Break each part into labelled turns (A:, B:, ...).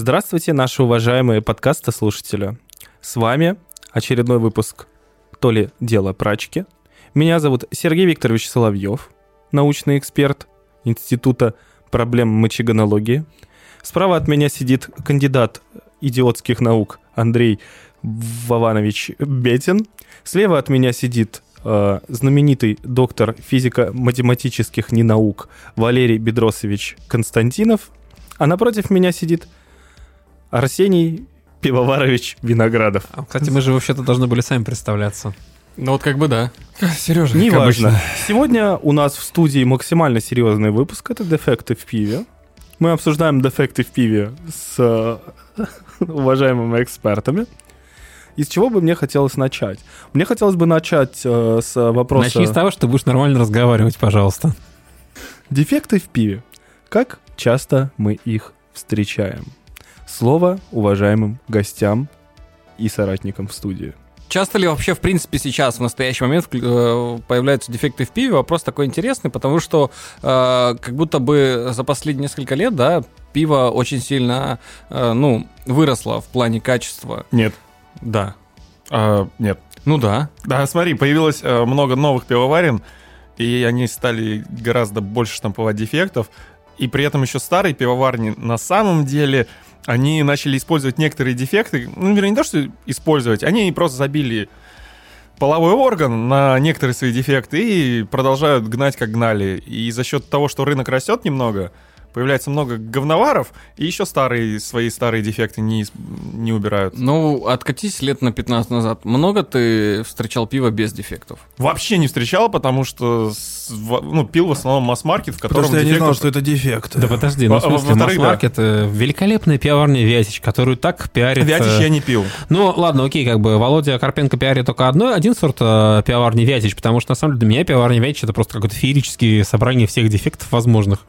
A: Здравствуйте, наши уважаемые подкастослушатели. С вами очередной выпуск «То ли дело прачки». Меня зовут Сергей Викторович Соловьев, научный эксперт Института проблем мочегонологии. Справа от меня сидит кандидат идиотских наук Андрей Вованович Бетин. Слева от меня сидит э, знаменитый доктор физико-математических ненаук Валерий Бедросович Константинов. А напротив меня сидит Арсений Пивоварович Виноградов.
B: А, кстати, мы же вообще-то должны были сами представляться.
C: Ну вот как бы да.
B: Сережа,
A: Неважно. Сегодня у нас в студии максимально серьезный выпуск. Это дефекты в пиве. Мы обсуждаем дефекты в пиве с э, уважаемыми экспертами. Из чего бы мне хотелось начать? Мне хотелось бы начать э, с вопроса...
B: Начни с того, что ты будешь нормально разговаривать, пожалуйста.
A: Дефекты в пиве. Как часто мы их встречаем? Слово уважаемым гостям и соратникам в студии.
C: Часто ли вообще, в принципе, сейчас, в настоящий момент, э, появляются дефекты в пиве? Вопрос такой интересный, потому что э, как будто бы за последние несколько лет, да, пиво очень сильно, э, ну, выросло в плане качества.
D: Нет.
C: Да.
D: А, нет.
C: Ну да.
D: Да, смотри, появилось э, много новых пивоварен, и они стали гораздо больше штамповать дефектов. И при этом еще старые пивоварни на самом деле они начали использовать некоторые дефекты. Ну, вернее, не то, что использовать, они просто забили половой орган на некоторые свои дефекты и продолжают гнать, как гнали. И за счет того, что рынок растет немного, появляется много говноваров, и еще старые, свои старые дефекты не, не убирают.
C: Ну, откатись лет на 15 назад. Много ты встречал пиво без дефектов?
D: Вообще не встречал, потому что ну, пил в основном масс-маркет, в котором
A: Потому что я не знал, что это дефект.
B: Да подожди, ну, в смысле, масс-маркет да. великолепная пивоварня Вятич, которую так пиарит...
D: Вятич я не пил.
B: Ну, ладно, окей, как бы Володя Карпенко пиарит только одно, один сорт э, пивоварни Вятич, потому что, на самом деле, для меня пивоварня Вятич это просто какое-то феерическое собрание всех дефектов возможных.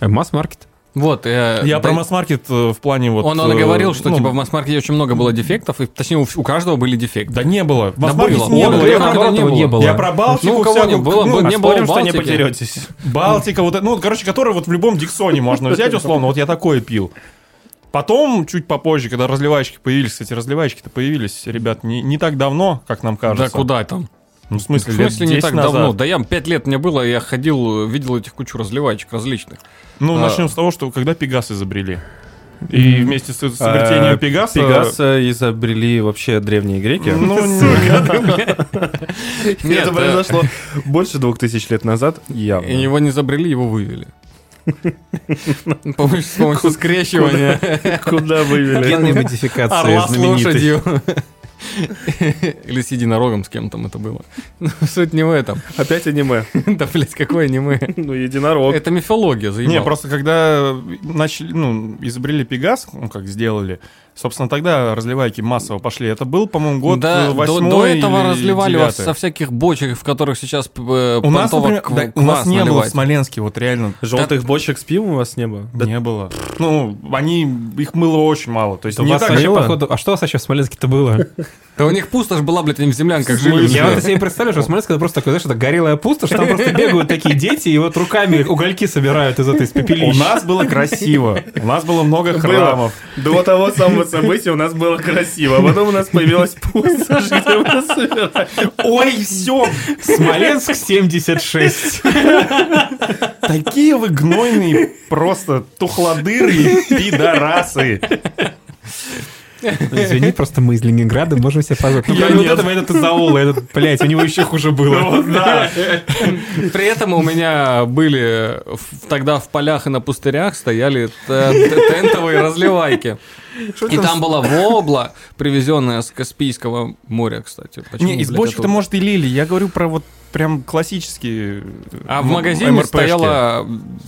B: Э, масс-маркет.
C: Вот,
D: э, я да, про масс-маркет э, в плане вот...
C: Он, он говорил, что ну, типа в масс-маркете очень много было дефектов, и точнее у, у каждого были дефекты.
D: Да не было.
C: В масс-маркете не, было.
B: Я, наоборот, не, было. не было.
D: Я про Балтику
C: Ну, у кого не было,
D: ну,
C: не было
A: что не потеретесь.
D: Балтика, вот, ну, короче, который вот в любом Диксоне можно взять, условно, вот я такое пил. Потом, чуть попозже, когда разливаечки появились, кстати, разливаечки-то появились, ребят, не, не так давно, как нам кажется.
C: Да куда там?
D: Ну, в смысле,
C: в смысле не так
D: назад.
C: давно? Да я 5 лет мне было, я ходил, видел этих кучу разливаечек различных.
D: Ну, а... начнем с того, что когда Пегас изобрели. И вместе с изобретением а, Пегаса...
A: Пегаса изобрели вообще древние греки.
D: Ну,
A: Это произошло больше двух тысяч лет назад, явно.
C: И его не изобрели, его вывели. С помощью скрещивания.
A: Куда вывели?
B: Генной модификации
C: лошадью. Или с единорогом с кем там это было. Ну, суть не в этом.
A: Опять аниме.
C: Да, блядь, какое аниме?
A: Ну, единорог.
C: Это мифология, заебал.
D: Не, просто когда начали, ну, изобрели Пегас, ну, как сделали, Собственно, тогда разливайки массово пошли. Это был, по-моему, год
C: да,
D: 8
C: до, до этого
D: или
C: разливали
D: 9.
C: со всяких бочек, в которых сейчас э,
D: у нас, например,
C: кв-
D: да, у нас не было в Смоленске, вот реально.
A: Желтых да. бочек с пивом у вас не было?
D: Да. Не было. Ну, они, их мыло очень мало. То есть
B: не так же, походу, А что у вас вообще в Смоленске-то было?
C: Да у них пустошь была, блядь, они в землянках жили.
B: Я вот себе представляю, что Смоленск это просто такой, знаешь, это горелая пустошь, там просто бегают такие дети и вот руками угольки собирают из этой пепелища.
D: У нас было красиво. У нас было много храмов.
A: До того самого события у нас было красиво, а потом у нас появилась пустошь, где мы собирали.
D: Ой, все!
B: Смоленск 76.
D: Такие вы гнойные, просто тухлодыры пидорасы.
B: Извини, просто мы из Ленинграда, можем себе позволить. Ну,
D: я вот этого, этот из аула, этот, блядь, у него еще хуже было.
C: Ну, да. При этом у меня были тогда в полях и на пустырях стояли тентовые разливайки. И там была вобла, привезенная с Каспийского моря, кстати.
D: Не, из бочек-то, может, и лили. Я говорю про вот прям классические.
C: А в магазине МРПшки. стояла,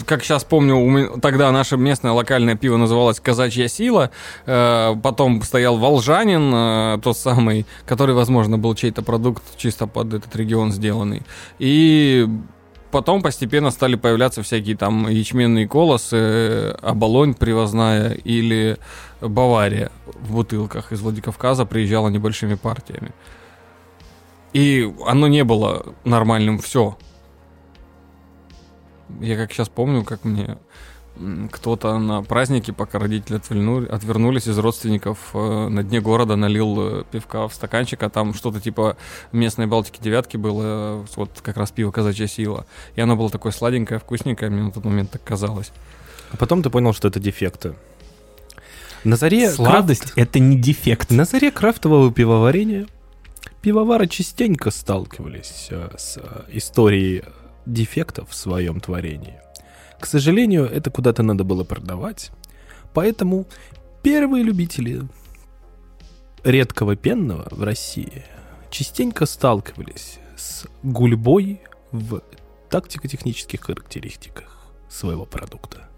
C: как сейчас помню, тогда наше местное локальное пиво называлось «Казачья сила», э, потом стоял «Волжанин», э, тот самый, который, возможно, был чей-то продукт чисто под этот регион сделанный. И потом постепенно стали появляться всякие там ячменные колосы, оболонь привозная или Бавария в бутылках из Владикавказа приезжала небольшими партиями. И оно не было нормальным все. Я как сейчас помню, как мне кто-то на празднике, пока родители отвернули, отвернулись из родственников, э, на дне города налил э, пивка в стаканчик, а там что-то типа местной Балтики девятки было, вот как раз пиво «Казачья сила». И оно было такое сладенькое, вкусненькое, мне на тот момент так казалось.
A: А потом ты понял, что это дефекты. На заре
B: Сладость крафт... — это не дефект.
A: На заре крафтового пивоварения пивовары частенько сталкивались э, с историей дефектов в своем творении. К сожалению, это куда-то надо было продавать, поэтому первые любители редкого пенного в России частенько сталкивались с гульбой в тактико-технических характеристиках своего продукта.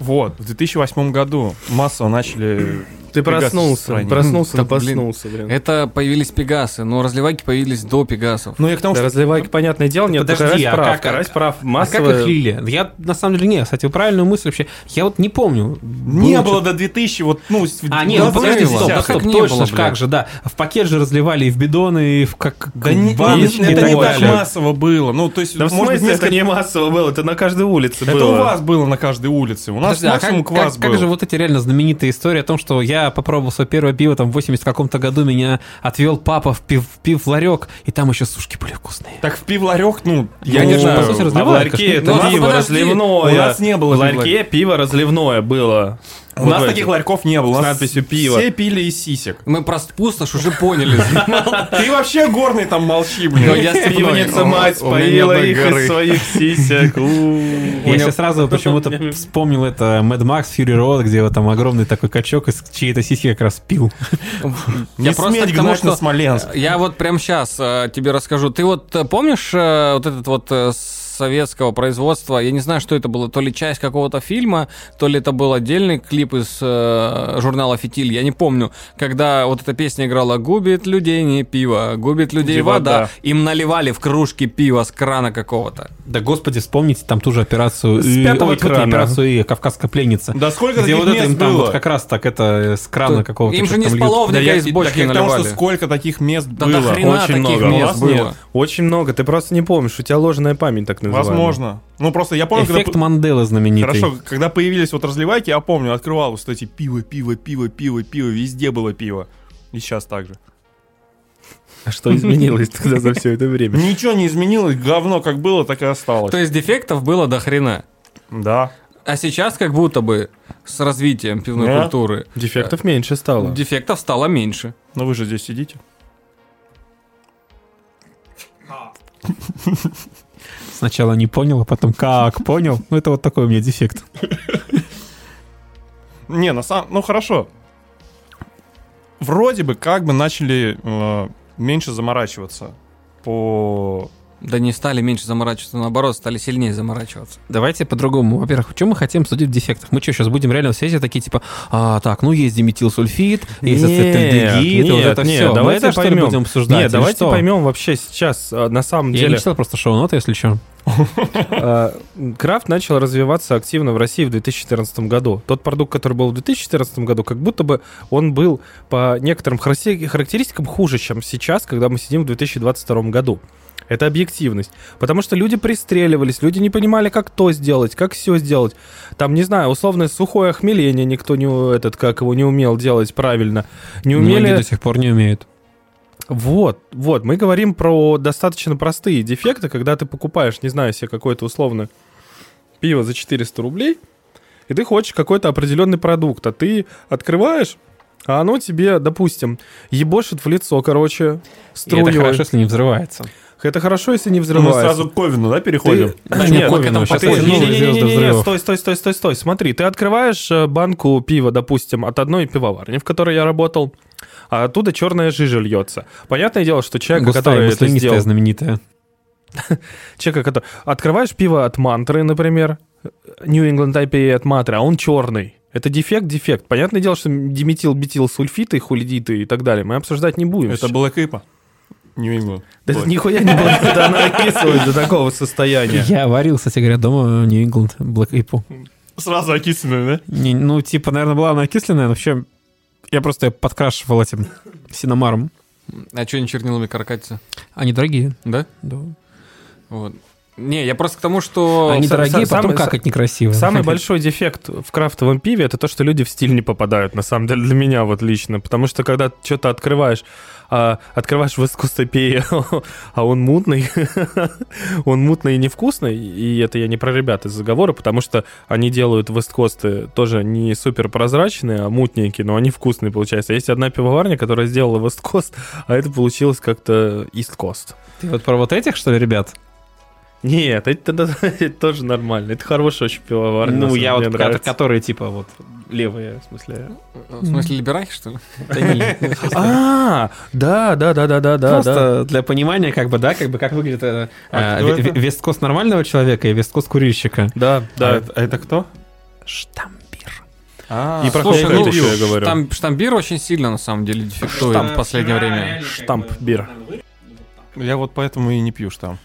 D: Вот, в 2008 году массово начали
A: ты проснулся, проснулся, проснулся,
C: блин. Это появились Пегасы, но разливайки появились до Пегасов.
A: Ну, я к тому, что... разливайки, понятное дело, нет,
B: Подожди, а прав, как, прав, массовая... А как их лили? Я, на самом деле, нет, кстати, правильную мысль вообще, я вот не помню.
D: Не было до 2000, вот, ну...
B: А, нет, ну, подожди, стоп, да, стоп, точно, как же, да. В пакет же разливали и в бидоны, и в как
D: Да не, это не так массово было, ну, то есть...
A: Да в смысле это не массово было, это на каждой улице было.
D: Это у вас было на каждой улице, у нас а максимум квас был.
B: Как же вот эти реально знаменитые истории о том, что я попробовал первый первое пиво там в 80 каком-то году меня отвел папа в, пив, в пивларек, и там еще сушки были вкусные.
D: Так в пивларек, ну, я ну, не знаю. По
A: сути, а в ларьке это ну, пиво разливное. У нас не было. В ларьке пиво разливное было.
D: У вот нас таких ларьков не было.
A: С надписью пиво.
D: Все пили из сисек.
C: Мы про пустошь уже поняли.
D: Ты вообще горный там молчи, блин.
A: Пивница мать поила их из своих сисек.
B: Я сейчас сразу почему-то вспомнил это Mad Max Fury Road, где вот там огромный такой качок из чьей-то сиськи как раз пил.
D: Я просто к тому, что Смоленск.
C: Я вот прямо сейчас э, тебе расскажу. Ты вот э, помнишь э, вот этот вот советского производства. Я не знаю, что это было, то ли часть какого-то фильма, то ли это был отдельный клип из э, журнала «Фитиль», я не помню. Когда вот эта песня играла «Губит людей не пиво, губит людей Где вода», вода, им наливали в кружки пива с крана какого-то.
B: Да господи, вспомните там ту же операцию... С пятого ой, крана. операцию и «Кавказская пленница».
D: Да сколько
B: где
D: вот
B: это
D: им
B: там вот как раз так это с крана какого-то.
C: Им же не с половника, да, из бочки
D: так наливали. Потому что сколько таких мест
C: да
D: было.
C: Да Очень таких много. мест было.
A: Очень много. Ты просто не помнишь, у тебя ложная память так называемая.
D: Возможно. Ну, просто я помню,
B: Эффект когда... Манделы знаменитый.
D: Хорошо, когда появились вот разливайки, я помню, открывал вот эти пиво, пиво, пиво, пиво, пиво, везде было пиво. И сейчас так же.
A: А что изменилось тогда за все это время?
D: Ничего не изменилось, говно как было, так и осталось.
C: То есть дефектов было до хрена?
D: Да.
C: А сейчас как будто бы с развитием пивной Нет. культуры...
A: Дефектов меньше стало.
C: Дефектов стало меньше.
D: Но вы же здесь сидите.
B: Сначала не понял, а потом как понял. Ну, это вот такой у меня дефект.
D: Не, на самом... Ну, хорошо. Вроде бы как бы начали э, меньше заморачиваться по
C: да не стали меньше заморачиваться, наоборот, стали сильнее заморачиваться.
B: Давайте по-другому. Во-первых, чем мы хотим судить в дефектах? Мы что, сейчас будем реально в связи такие, типа, а, так, ну есть диметилсульфид, есть ацетальдегид, вот это
A: нет,
B: все.
A: Давайте
B: мы это,
A: поймем.
B: будем обсуждать?
A: Нет, давайте что? поймем вообще сейчас, а, на самом
B: Я
A: деле...
B: Я не читал просто шоу-ноты, если что.
A: А, крафт начал развиваться активно в России в 2014 году. Тот продукт, который был в 2014 году, как будто бы он был по некоторым характеристикам хуже, чем сейчас, когда мы сидим в 2022 году. Это объективность. Потому что люди пристреливались, люди не понимали, как то сделать, как все сделать. Там, не знаю, условное сухое охмеление никто не, этот, как его не умел делать правильно. Не умели... Многие
B: до сих пор не умеют.
A: Вот, вот, мы говорим про достаточно простые дефекты, когда ты покупаешь, не знаю, себе какое-то условное пиво за 400 рублей, и ты хочешь какой-то определенный продукт, а ты открываешь, а оно тебе, допустим, ебошит в лицо, короче,
B: струнью. И это хорошо, если не взрывается.
A: Это хорошо, если не взрывается.
D: Мы сразу к Ковину, да, переходим?
A: Ты... Да, нет, Ковину, сейчас не-не-не, стой, стой, стой, стой, стой. Смотри, ты открываешь э, банку пива, допустим, от одной пивоварни, в которой я работал, а оттуда черная жижа льется. Понятное дело, что человек, который это сделал...
B: знаменитая.
A: Человека, который... Открываешь пиво от мантры, например, New England IPA от мантры, а он черный. Это дефект, дефект. Понятное дело, что диметил, бетил, сульфиты, хулидиты и так далее мы обсуждать не будем.
D: Это Black IPA.
A: Нью-Ингланд. Да это нихуя не было, это она окисывалась до такого состояния.
B: Я варил, кстати говоря, дома Нью-Ингланд Black Apple.
D: Сразу окисленная, да?
B: Не, ну, типа, наверное, была она окисленная, но вообще я просто подкрашивал этим синомаром.
C: А что они чернилами каркатятся?
B: Они дорогие.
C: Да?
B: Да.
C: Вот. Не, я просто к тому, что...
B: Они
A: Са-
B: дорогие,
A: са-
B: потом
A: самый-
B: какать некрасиво.
A: Самый большой дефект в крафтовом пиве это то, что люди в стиль не попадают, на самом деле, для меня вот лично. Потому что когда что-то открываешь, а, открываешь в искусствопее, а он мутный, он мутный и невкусный, и это я не про ребят из заговора, потому что они делают весткосты тоже не супер прозрачные, а мутненькие, но они вкусные, получается. Есть одна пивоварня, которая сделала весткост, а это получилось как-то исткост.
B: Ты вот про вот этих, что ли, ребят?
A: Нет, это, это тоже нормально. Это хорошая очень пивоварня.
B: Ну, я вот, ко- которые, типа, вот, левые, в смысле.
C: В смысле, либерахи, что ли?
A: А, да, да, да, да, да, да.
B: Просто для понимания, как бы, да, как бы, как выглядит э,
D: А
B: э,
D: кто
B: ве-
D: это?
B: ве- весткост нормального человека и весткост курильщика.
A: Да,
D: А
A: да.
D: это, а это кто?
B: Штампир.
D: А,
A: И про
C: Слушай, ну,
A: еще я говорю.
C: Штам- штамбир очень сильно, на самом деле, дефектует в последнее время.
A: Штамп бир.
D: я вот поэтому и не пью штамп.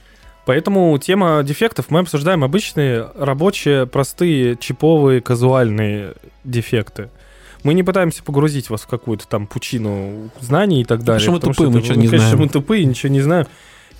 A: Поэтому тема дефектов мы обсуждаем обычные, рабочие, простые, чиповые, казуальные дефекты. Мы не пытаемся погрузить вас в какую-то там пучину знаний и так далее.
B: что мы
A: потому
B: тупые, мы ничего не
A: конечно,
B: знаем.
A: мы тупые, ничего не знаем.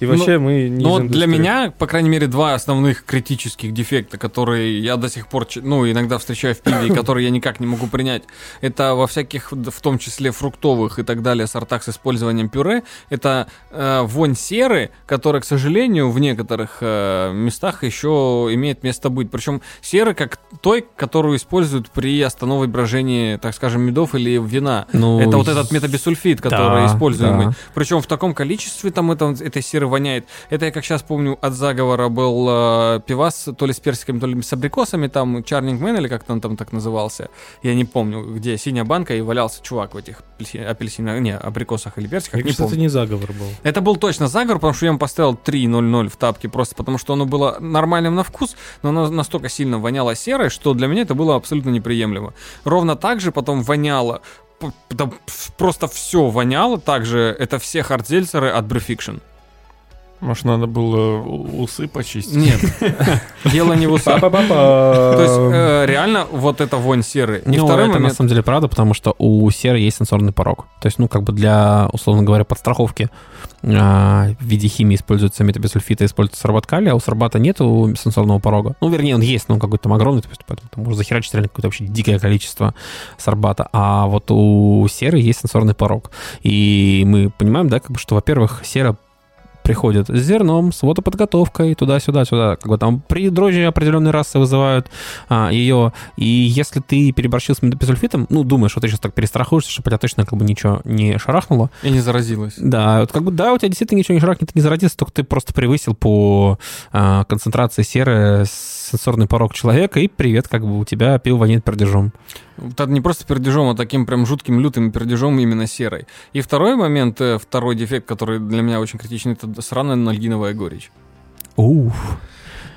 A: И вообще мы не
C: Ну, вот для меня, по крайней мере, два основных критических дефекта, которые я до сих пор, ну, иногда встречаю в пиве, и которые я никак не могу принять, это во всяких, в том числе фруктовых и так далее, сортах с использованием пюре, это э, вонь серы, которая, к сожалению, в некоторых э, местах еще имеет место быть. Причем серы как той, которую используют при остановке брожении, так скажем, медов или вина.
B: Ну,
C: это вот этот метабисульфит, который
B: да,
C: используемый.
B: да.
C: Причем в таком количестве там это, этой серы воняет. Это я как сейчас помню от заговора был э, пивас то ли с персиками, то ли с абрикосами, там Чарнинг Мэн или как он там так назывался. Я не помню, где синяя банка и валялся чувак в этих апельси- апельсинах, не, абрикосах или персиках,
A: Мне
C: не
A: кажется,
C: помню.
A: это не заговор был.
C: Это был точно заговор, потому что я ему поставил 3.00 в тапке, просто потому что оно было нормальным на вкус, но оно настолько сильно воняло серой, что для меня это было абсолютно неприемлемо. Ровно так же потом воняло, просто все воняло, также это все хардзельцеры от Brewfiction.
D: Может, надо было усы почистить?
C: Нет, дело не в усах. То есть э, реально вот эта вонь серы. И
B: Ну,
C: второй
B: это на самом деле правда, потому что у серы есть сенсорный порог. То есть, ну, как бы для, условно говоря, подстраховки а, в виде химии используется метабисульфит и используется сорбат калия, а у сорбата нету сенсорного порога. Ну, вернее, он есть, но он какой-то там огромный, то есть, поэтому там можно захерачить реально какое-то вообще дикое количество сорбата. А вот у серы есть сенсорный порог. И мы понимаем, да, как бы, что, во-первых, сера приходит с зерном, с водоподготовкой, туда-сюда, сюда. Как бы там при дрожжи определенные расы вызывают а, ее. И если ты переборщил с метапизульфитом, ну, думаешь, что ты сейчас так перестрахуешься, чтобы тебя точно как бы ничего не шарахнуло.
C: и не заразилась.
B: Да, вот как бы да, у тебя действительно ничего не шарахнет, не зародится, только ты просто превысил по а, концентрации серы сенсорный порог человека, и привет, как бы у тебя пиво воняет пердежом.
C: Вот это не просто пердежом, а таким прям жутким, лютым пердежом именно серой. И второй момент, э, второй дефект, который для меня очень критичный, это сраная анальгиновая горечь.
B: Уф.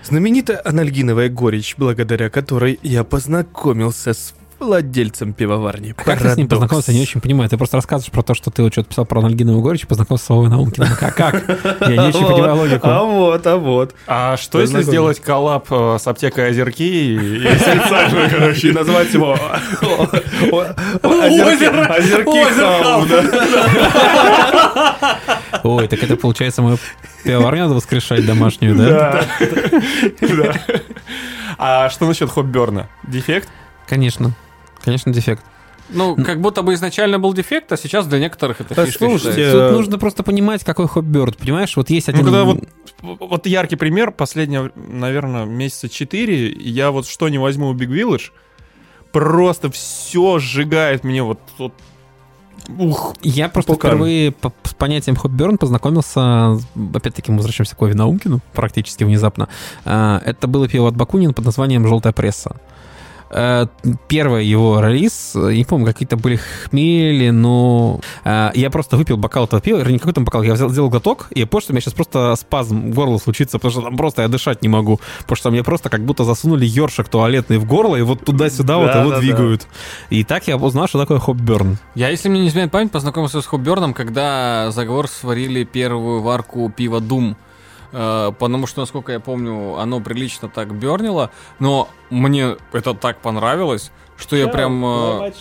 A: Знаменитая анальгиновая горечь, благодаря которой я познакомился с владельцем пивоварни.
B: А как ты с ним познакомился, я не очень понимаю. Ты просто рассказываешь про то, что ты вот что-то писал про анальгиновую горечь и познакомился с Вовой Наумкиным. Как? как? Я не очень понимаю логику.
A: А вот, а вот.
D: А что если сделать коллаб э, с аптекой Озерки и, короче,
A: И назвать его Озерки?
B: Ой, так это получается мою пивоварню надо воскрешать домашнюю, да?
D: Да. А что насчет Хопберна? Дефект?
B: Конечно. Конечно, дефект.
C: Ну, как будто бы изначально был дефект, а сейчас для некоторых это
A: Да,
C: фишка
A: слушайте,
C: считается.
B: Тут нужно просто понимать, какой хопберт, понимаешь? Вот есть
D: Ну,
B: один...
D: когда вот, вот яркий пример, последнее, наверное, месяца четыре, я вот что не возьму у Big Village, просто все сжигает мне вот, вот ух,
B: Я просто
A: Пукан.
B: впервые по- с понятием хопберн познакомился, опять-таки мы возвращаемся к Вове Наумкину, практически внезапно. А, Это было пиво от Бакунин под названием «Желтая пресса». Э, Первый его релиз, не помню, какие-то были хмели, но э, я просто выпил бокал этого пива, вернее, не какой там бокал, я взял, сделал глоток, и я понял, что у меня сейчас просто спазм горла случится, потому что там просто я дышать не могу, потому что мне просто как будто засунули ёршик туалетный в горло, и вот туда-сюда вот его
A: да, да.
B: двигают. И так я узнал, что такое хопберн.
C: Я, если мне не изменяет память, познакомился с Хопберном, когда заговор сварили первую варку пива Дум. Э, Потому что, насколько я помню, оно прилично так бернило, но мне это так понравилось, что я прям... э,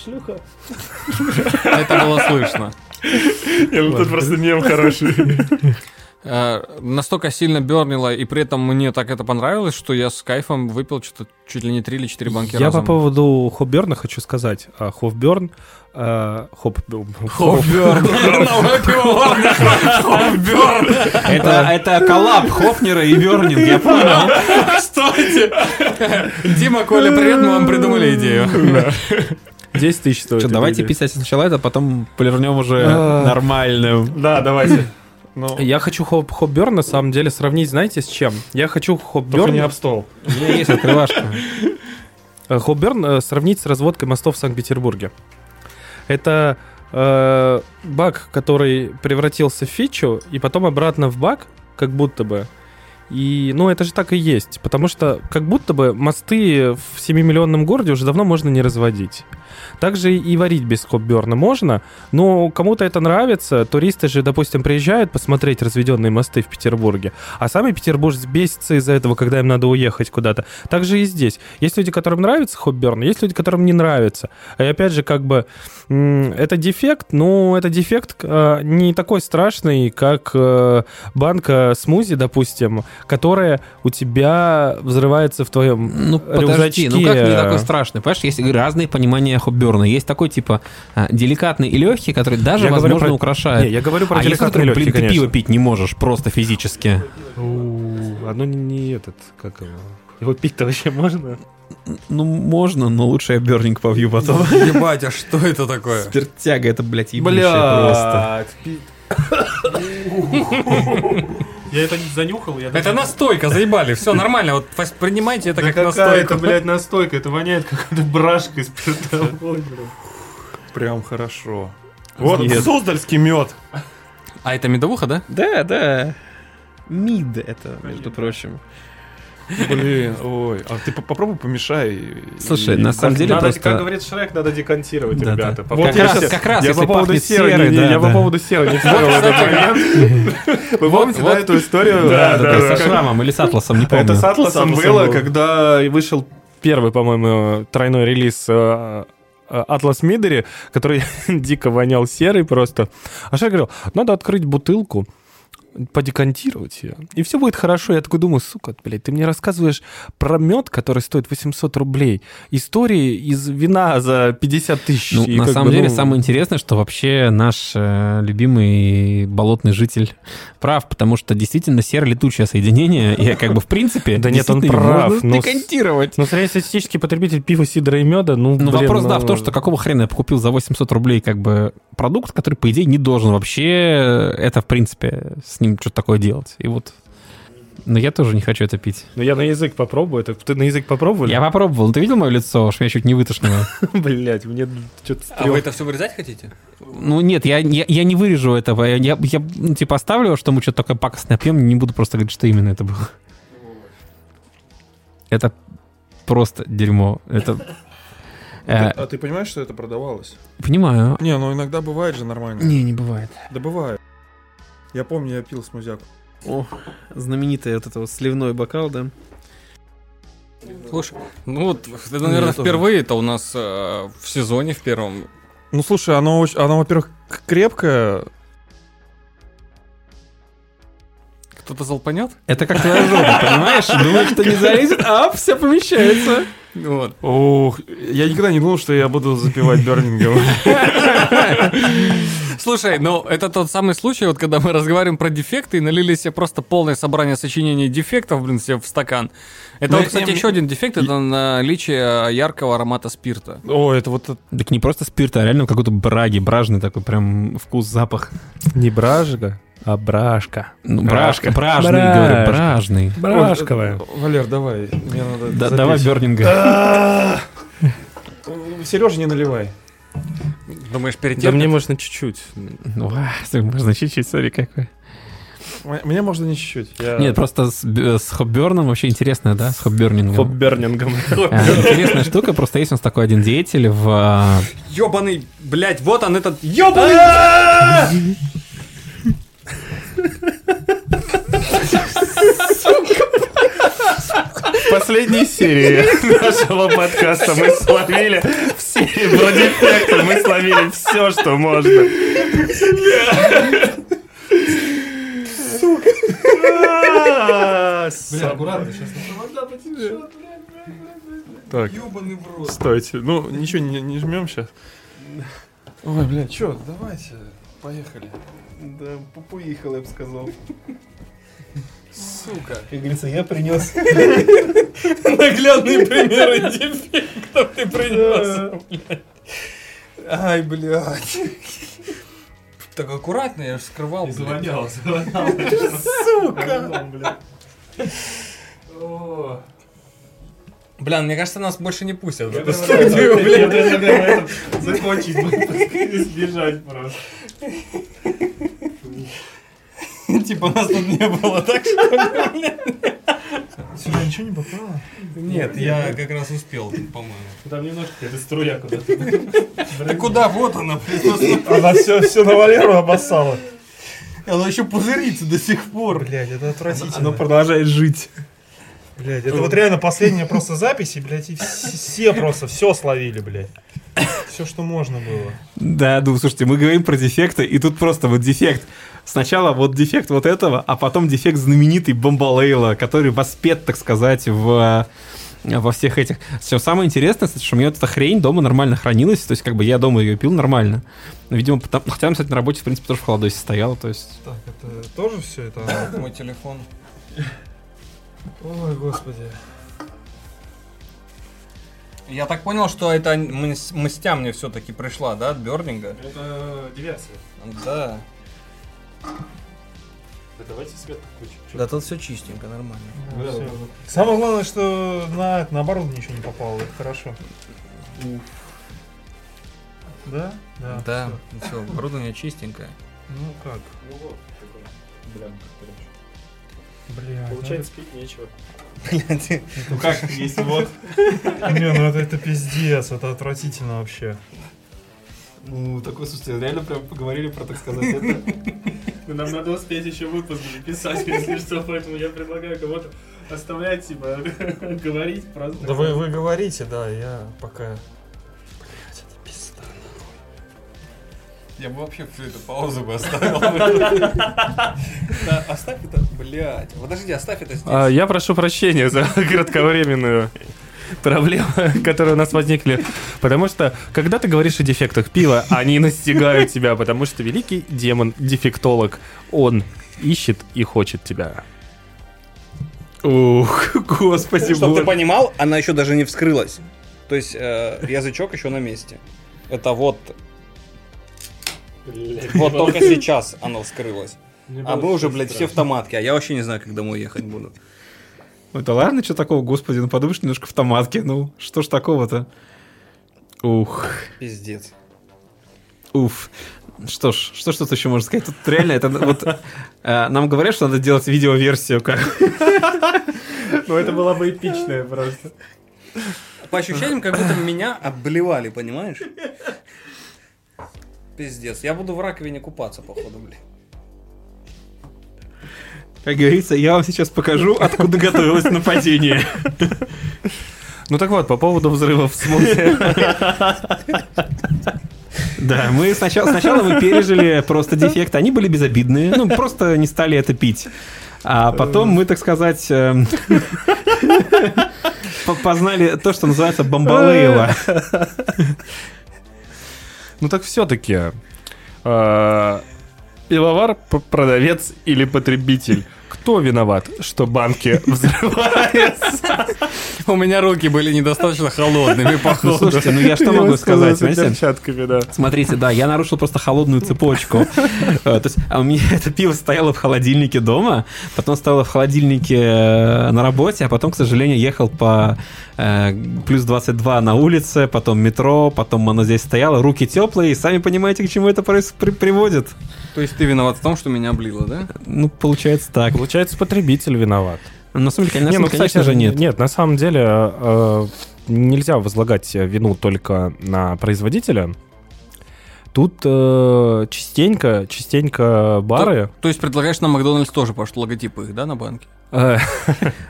C: Это было слышно.
D: тут просто мем хороший.
C: э, настолько сильно бернило, и при этом мне так это понравилось, что я с кайфом выпил что-то чуть ли не 3 или 4 банки
A: Я
C: разом.
A: по поводу Хопберна хочу сказать. А, Хофберн... Хоп...
C: Хофберн. Новая пивоварня. Хофберн.
B: Это, это коллаб Хофнера и Бернинг, я понял.
C: Стойте. Дима, Коля, привет, мы вам придумали идею.
A: 10 тысяч стоит.
B: Что, давайте писать сначала это, а потом повернем уже
A: А.
B: нормальным.
D: Да, давайте. Ну,
A: Я хочу Хоп Хопберн на самом деле сравнить, знаете, с чем? Я хочу
D: только
A: Хопберн
D: не об стол.
B: У меня есть открывашка.
A: Э, Хопберн э, сравнить с разводкой мостов в Санкт-Петербурге. Это э, баг, который превратился в фичу, и потом обратно в баг, как будто бы. И, ну, это же так и есть. Потому что как будто бы мосты в 7-миллионном городе уже давно можно не разводить. Также и варить без хопберна можно, но кому-то это нравится. Туристы же, допустим, приезжают посмотреть разведенные мосты в Петербурге, а сами петербуржцы бесятся из-за этого, когда им надо уехать куда-то. Также и здесь. Есть люди, которым нравится хопберн, есть люди, которым не нравится. И опять же, как бы, это дефект, но это дефект э, не такой страшный, как э, банка смузи, допустим, которая у тебя взрывается в твоем
B: Ну, подожди, ну как не такой страшный? Понимаешь, есть разные понимания хопберна. Есть такой, типа, а, деликатный и легкий, который даже,
A: Я
B: возможно,
A: про-
B: украшает.
A: Не, я говорю про
B: а
A: деликатный
B: который,
A: легкий,
B: блин, ты пиво пить не можешь просто физически.
A: У, Оно не этот, как его. Его пить-то вообще можно?
B: Ну, можно, но лучше я бернинг повью потом.
C: Ебать, а что это такое?
B: Спиртяга, это, блядь, ебучая просто.
A: Я это не занюхал, я
C: Это настойка, заебали. Все нормально, вот воспринимайте это как
A: это,
C: настойку.
A: блядь, настойка, это воняет какой-то брашкой спиртовой.
D: Прям хорошо. Вот
A: Нет.
D: Суздальский мед.
C: А это медовуха, да?
B: Да, да. Мид это, между прочим.
D: Блин, ой. А ты по- попробуй помешай.
B: Слушай,
D: И-
B: на самом деле
A: Надо,
B: просто...
A: как говорит Шрек, надо декантировать,
B: Да,
A: ребята.
B: да.
A: По
B: Вот как раз-
A: серы.
B: как раз,
A: я
B: если
A: по поводу серы,
B: серой,
A: не-
B: да,
A: я по
B: да.
A: поводу серы не вставил этот момент. Вы помните, да, эту историю?
B: Да, да, со шрамом или с атласом, не помню.
A: Это с Атласом было, когда вышел первый, по-моему, тройной релиз э, э, Атлас Мидери, который дико вонял серый просто. А Шай говорил, надо открыть бутылку, подекантировать ее, и все будет хорошо. Я такой думаю, сука, блядь, ты мне рассказываешь про мед, который стоит 800 рублей, истории из вина за 50 тысяч.
B: Ну, на самом
A: бы,
B: деле,
A: ну,
B: самое интересное, что вообще наш э, любимый болотный житель прав, потому что действительно серо-летучее соединение, и как бы в принципе
A: Да нет, он прав, с-
B: декантировать.
A: Ну, среднестатистический потребитель пива, сидра и меда, ну,
B: Ну, вопрос, да,
A: ну,
B: в том, что какого хрена я купил за 800 рублей как бы продукт, который, по идее, не должен вообще это, в принципе, с ним что-то такое делать. И вот... Но я тоже не хочу это пить.
A: Ну, я на язык попробую. Это ты на язык попробовали?
B: Я попробовал. Ты видел мое лицо? Аж меня чуть не вытошнило.
A: Блять, мне что-то
C: А вы это все вырезать хотите?
B: Ну нет, я, я, я не вырежу этого. Я, я, я, ну, типа оставлю, что мы что-то такое пакостное пьем, не буду просто говорить, что именно это было. Это просто дерьмо. Это... э,
D: А ты понимаешь, что это продавалось?
B: понимаю.
D: Не, ну иногда бывает же нормально.
B: Не, не бывает.
D: Да бывает. Я помню, я пил смузяку.
B: О, знаменитый вот этот вот сливной бокал, да?
C: Слушай, ну вот, это, наверное, впервые это у нас э, в сезоне в первом.
D: Ну слушай, оно, очень- оно во-первых, крепкое.
C: Кто-то залпанет?
B: Это как твоя жопа, понимаешь? Думаешь, что не залезет, а все помещается.
C: Вот.
D: Ох, я никогда не думал, что я буду запивать бернингом.
C: Слушай, ну это тот самый случай, вот когда мы разговариваем про дефекты и налили себе просто полное собрание сочинений дефектов, блин, себе в стакан. Это
D: Ну,
C: вот, кстати,
D: я-
C: еще один дефект, это наличие яркого аромата спирта.
D: О, это вот...
B: Так не просто спирт, а реально какой-то браги, бражный такой прям вкус, запах.
A: Не бражга, а брашка.
B: Ну,
A: бражка,
B: бражный,
A: Бражка.
B: говорю, бражный.
A: Брашковая.
D: Валер, давай. Мне надо
B: Да,
D: запить.
B: давай бернинга.
D: Сережа, не наливай.
C: Думаешь, перед
A: Да
C: тем,
A: мне
C: как-
A: можно чуть-чуть.
B: Ну, а, можно чуть-чуть, смотри, какой.
D: Мне можно не чуть-чуть. Я-
B: Нет, просто с, с хопберном вообще интересно, да, с хопбернингом.
A: Хопбернингом.
B: А, Интересная штука, просто есть у нас такой один деятель в... а,
C: Ёбаный, блядь, вот он этот ёбаный...
A: В последней серии нашего подкаста мы словили в серии про дефекты, мы словили все, что можно.
D: Бля, аккуратно, сейчас Так, стойте. Ну, ничего не, не жмем сейчас. Ой, бля, чё, давайте, поехали.
A: Да, поехал, я бы сказал.
D: Сука.
A: Как говорится, я принес.
C: Наглядные примеры дефектов ты принес. Ай, блядь. Так аккуратно, я же скрывал.
A: Завонял, завонял.
C: Сука. Бля, мне кажется, нас больше не пустят в эту студию, блядь.
A: Закончить сбежать просто.
C: Типа нас тут не было, так что
D: Сюда ничего не попало?
C: Нет, я как раз успел, по-моему.
A: Там немножко какая-то струя куда-то.
C: Да куда? Вот она,
D: Она все, все на Валеру обоссала.
C: Она еще пузырится до сих пор.
D: Блять, это отвратительно.
A: Оно продолжает жить.
D: Блять, это вот реально последняя просто запись, и, блядь, и вс- все просто все словили, блядь. Все, что можно было.
B: Да, ну, слушайте, мы говорим про дефекты, и тут просто вот дефект. Сначала вот дефект вот этого, а потом дефект знаменитый Бомбалейла, который воспет, так сказать, в во всех этих. Все самое интересное, кстати, что у меня вот эта хрень дома нормально хранилась, то есть как бы я дома ее пил нормально. Но, видимо, потому, хотя, кстати, на работе, в принципе, тоже в холодосе стояла, то есть...
D: Так, это тоже все это?
C: Мой телефон.
D: Ой, господи.
C: Я так понял, что это мстя мне все-таки пришла, да, от Бернинга?
A: Это диверсия.
C: Да.
A: Да давайте свет включим.
C: Да тут все чистенько, нормально.
D: Самое главное, что на, на оборудование ничего не попало, это хорошо. Да? Да.
C: Да,
D: всё.
C: все, оборудование чистенькое.
D: Ну как?
A: Ну вот, такой блям,
D: Бля.
A: Получается, пить нечего.
C: Ну как, есть вот.
D: ну, Не, ну это, это пиздец, это отвратительно вообще.
B: Ну, такой, слушайте, реально прям поговорили про, так сказать, это...
A: Ну, Нам надо успеть еще выпуск записать, если что, поэтому я предлагаю кого-то оставлять, типа, говорить просто.
D: Да вы, вы говорите, да, я пока...
C: Я бы вообще всю эту паузу бы оставил. Оставь это, блядь. Подожди, оставь это здесь.
A: А, я прошу прощения за кратковременную проблему, которые у нас возникли. Потому что, когда ты говоришь о дефектах пива, они настигают тебя, потому что великий демон, дефектолог, он ищет и хочет тебя. Ух, господи
C: Чтобы ты понимал, она еще даже не вскрылась. То есть э, язычок еще на месте. Это вот, вот только сейчас оно вскрылось. А мы уже, блядь, все в томатке, а я вообще не знаю, как домой ехать буду.
B: Ну, да ладно, что такого, господи, ну подумаешь, немножко в томатке, ну, что ж такого-то? Ух,
C: Пиздец.
B: уф. Что ж, что ж тут еще можно сказать? Тут реально, это вот... э, Нам говорят, что надо делать видеоверсию, как...
A: Ну, это была бы эпичная просто.
C: По ощущениям, как будто меня обливали, понимаешь? Пиздец. Я буду в раковине купаться, походу, блядь.
B: Как говорится, я вам сейчас покажу, откуда готовилось нападение.
A: Ну так вот, по поводу взрывов в смузи.
B: Да, мы сначала, сначала мы пережили просто дефект, они были безобидные, ну, просто не стали это пить. А потом мы, так сказать, эм, по- познали то, что называется бомбалейла.
A: Ну так все-таки. Пивовар, п- продавец или потребитель? Кто виноват, что банки взрываются?
C: У меня руки были недостаточно холодными,
B: Ну,
C: походу.
B: слушайте, ну я что могу сказать. Смотрите, да, я нарушил просто холодную цепочку. Э, То есть, а у меня это пиво стояло в холодильнике дома, потом стояло в холодильнике э, на работе, а потом, к сожалению, ехал по э, плюс 22 на улице, потом метро, потом оно здесь стояло, руки теплые, и сами понимаете, к чему это приводит.
C: То есть ты виноват в том, что меня облило, да?
B: Ну, получается так.
A: Получается, потребитель виноват.
B: На самом деле, конечно,
A: Не, ну,
B: конечно
A: кстати,
B: же, нет.
A: Нет, на самом деле э, нельзя возлагать вину только на производителя. Тут э, частенько, частенько бары.
C: То есть предлагаешь на Макдональдс тоже, потому что логотипы их, да, на банке?
B: Э,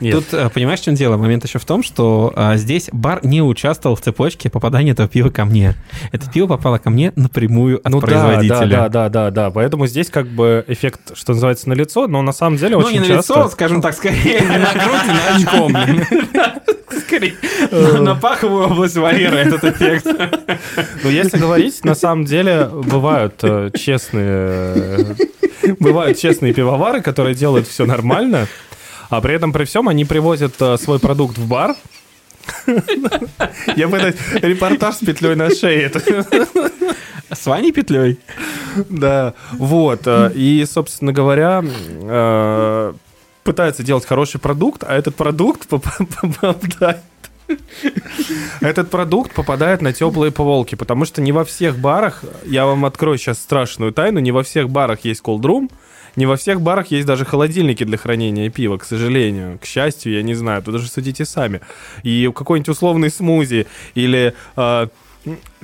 B: Тут, э, понимаешь, в чем дело? Момент еще в том, что а, здесь бар не участвовал в цепочке попадания этого пива ко мне. Это пиво попало ко мне напрямую от ну, производителя.
A: Да, да, да, да, да. Поэтому здесь как бы эффект, что называется, на лицо, но на самом деле
B: ну,
A: очень
B: не
A: часто...
B: на лицо, скажем так, скорее на грудь, на очком. Скорее, на паховую область варьера этот эффект.
A: Ну, если говорить, на самом деле бывают э, честные бывают честные пивовары, которые делают все нормально, а при этом при всем они привозят э, свой продукт в бар. Я бы репортаж с петлей на шее.
B: С Ваней петлей?
A: Да, вот. Э, и, собственно говоря, э, пытаются делать хороший продукт, а этот продукт попадает этот продукт попадает на теплые полки, потому что не во всех барах, я вам открою сейчас страшную тайну, не во всех барах есть колдрум, не во всех барах есть даже холодильники для хранения пива, к сожалению. К счастью, я не знаю, тут даже судите сами. И какой-нибудь условный смузи или э,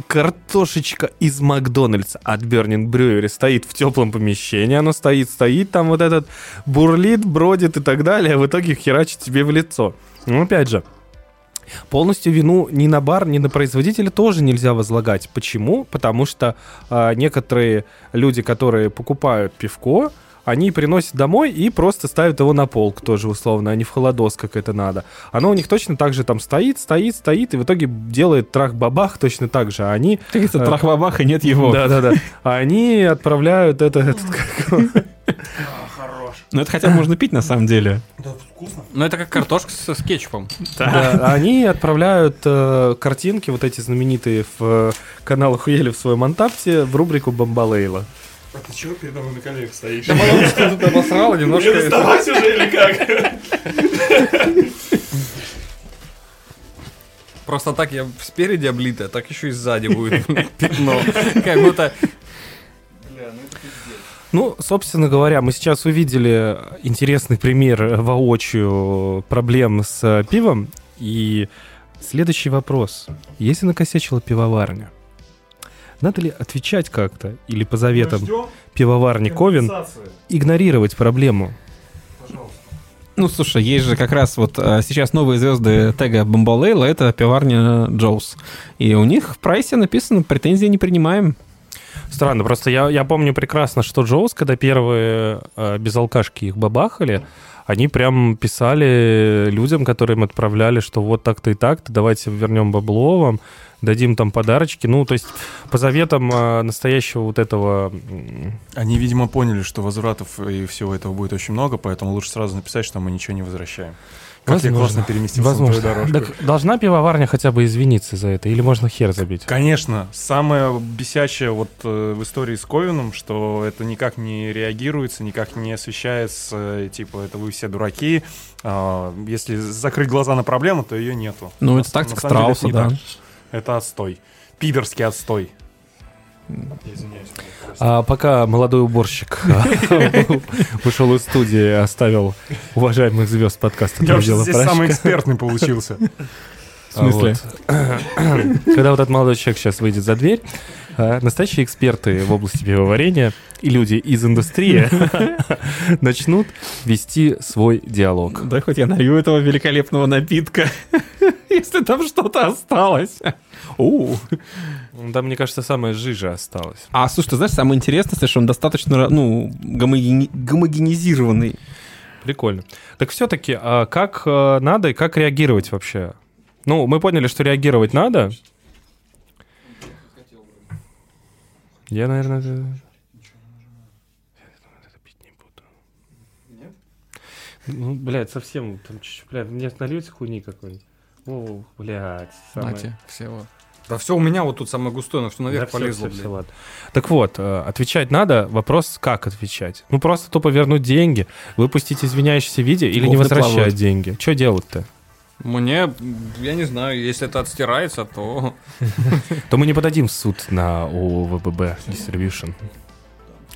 A: картошечка из Макдональдса от Burning Brewery стоит в теплом помещении, оно стоит, стоит, там вот этот бурлит, бродит и так далее, а в итоге херачит тебе в лицо. Ну, опять же, Полностью вину ни на бар, ни на производителя тоже нельзя возлагать. Почему? Потому что э, некоторые люди, которые покупают пивко, они приносят домой и просто ставят его на полк тоже условно, а не в холодос, как это надо. Оно у них точно так же там стоит, стоит, стоит, и в итоге делает трах-бабах точно так же. А они...
B: Так это трах-бабах, и нет его.
A: Да-да-да. А они отправляют это... Этот,
B: хорош. Ну, это хотя бы можно пить на самом деле.
C: Да, вкусно. Ну, это как картошка со, с кетчупом.
A: Да. Они отправляют э, картинки, вот эти знаменитые, в э, канал Хуели в своем антапте в рубрику Бомбалейла.
D: А ты чего передо мной на коленях стоишь?
C: Да потому что тут обосрало немножко.
D: Не доставать уже или как?
C: Просто так я спереди облитая, так еще и сзади будет пятно. Как будто
A: ну, собственно говоря, мы сейчас увидели интересный пример воочию проблем с пивом. И следующий вопрос. Если накосячила пивоварня, надо ли отвечать как-то или по заветам пивоварни Ковен игнорировать проблему?
B: Ну, слушай, есть же как раз вот а, сейчас новые звезды тега Бомбалейла, это пивоварня Джоус. И у них в прайсе написано «претензии не принимаем».
A: Странно, просто я, я помню прекрасно, что Джоус, когда первые э, безалкашки их бабахали, они прям писали людям, которым отправляли, что вот так-то и так-то, давайте вернем бабло вам, дадим там подарочки. Ну, то есть по заветам э, настоящего вот этого...
D: Они, видимо, поняли, что возвратов и всего этого будет очень много, поэтому лучше сразу написать, что мы ничего не возвращаем.
A: Как Возможно. я классно переместился Возможно. на твою дорожку. Так должна пивоварня хотя бы извиниться за это, или можно хер забить?
D: Конечно. Самое бесячее вот э, в истории с Ковином, что это никак не реагируется, никак не освещается, э, типа, это вы все дураки. Э, если закрыть глаза на проблему, то ее нету.
B: Ну, это тактика Страуса, да. Так.
D: Это отстой. Пидорский отстой.
A: А пока молодой уборщик вышел из студии, оставил уважаемых звезд подкаста.
D: Я уже здесь самый экспертный получился.
B: В смысле?
A: Когда вот этот молодой человек сейчас выйдет за дверь, а, настоящие эксперты в области пивоварения и люди из индустрии начнут вести свой диалог.
B: Да хоть я налью этого великолепного напитка, если там что-то осталось.
A: У. Да, мне кажется, самая жижа осталась.
B: А, слушай, ты знаешь, самое интересное, что он достаточно, ну, гомогени... гомогенизированный.
A: Прикольно. Так все-таки, а как э, надо и как реагировать вообще? Ну, мы поняли, что реагировать надо. Я, наверное, это... это пить не буду. Нет? Ну, блядь, совсем, там, чуть-чуть, блядь, мне нальете хуйни какой-нибудь. О, блядь.
C: Самое... Нате, всего. Да все у меня вот тут самое густое, но все наверх да полезло. Все, все, все, ладно.
A: Так вот, э, отвечать надо. Вопрос, как отвечать? Ну, просто тупо вернуть деньги, выпустить извиняющееся видео или не возвращать плавают. деньги. Что делать-то?
C: Мне, я не знаю, если это отстирается, то...
A: То мы не подадим в суд на ОВББ Distribution.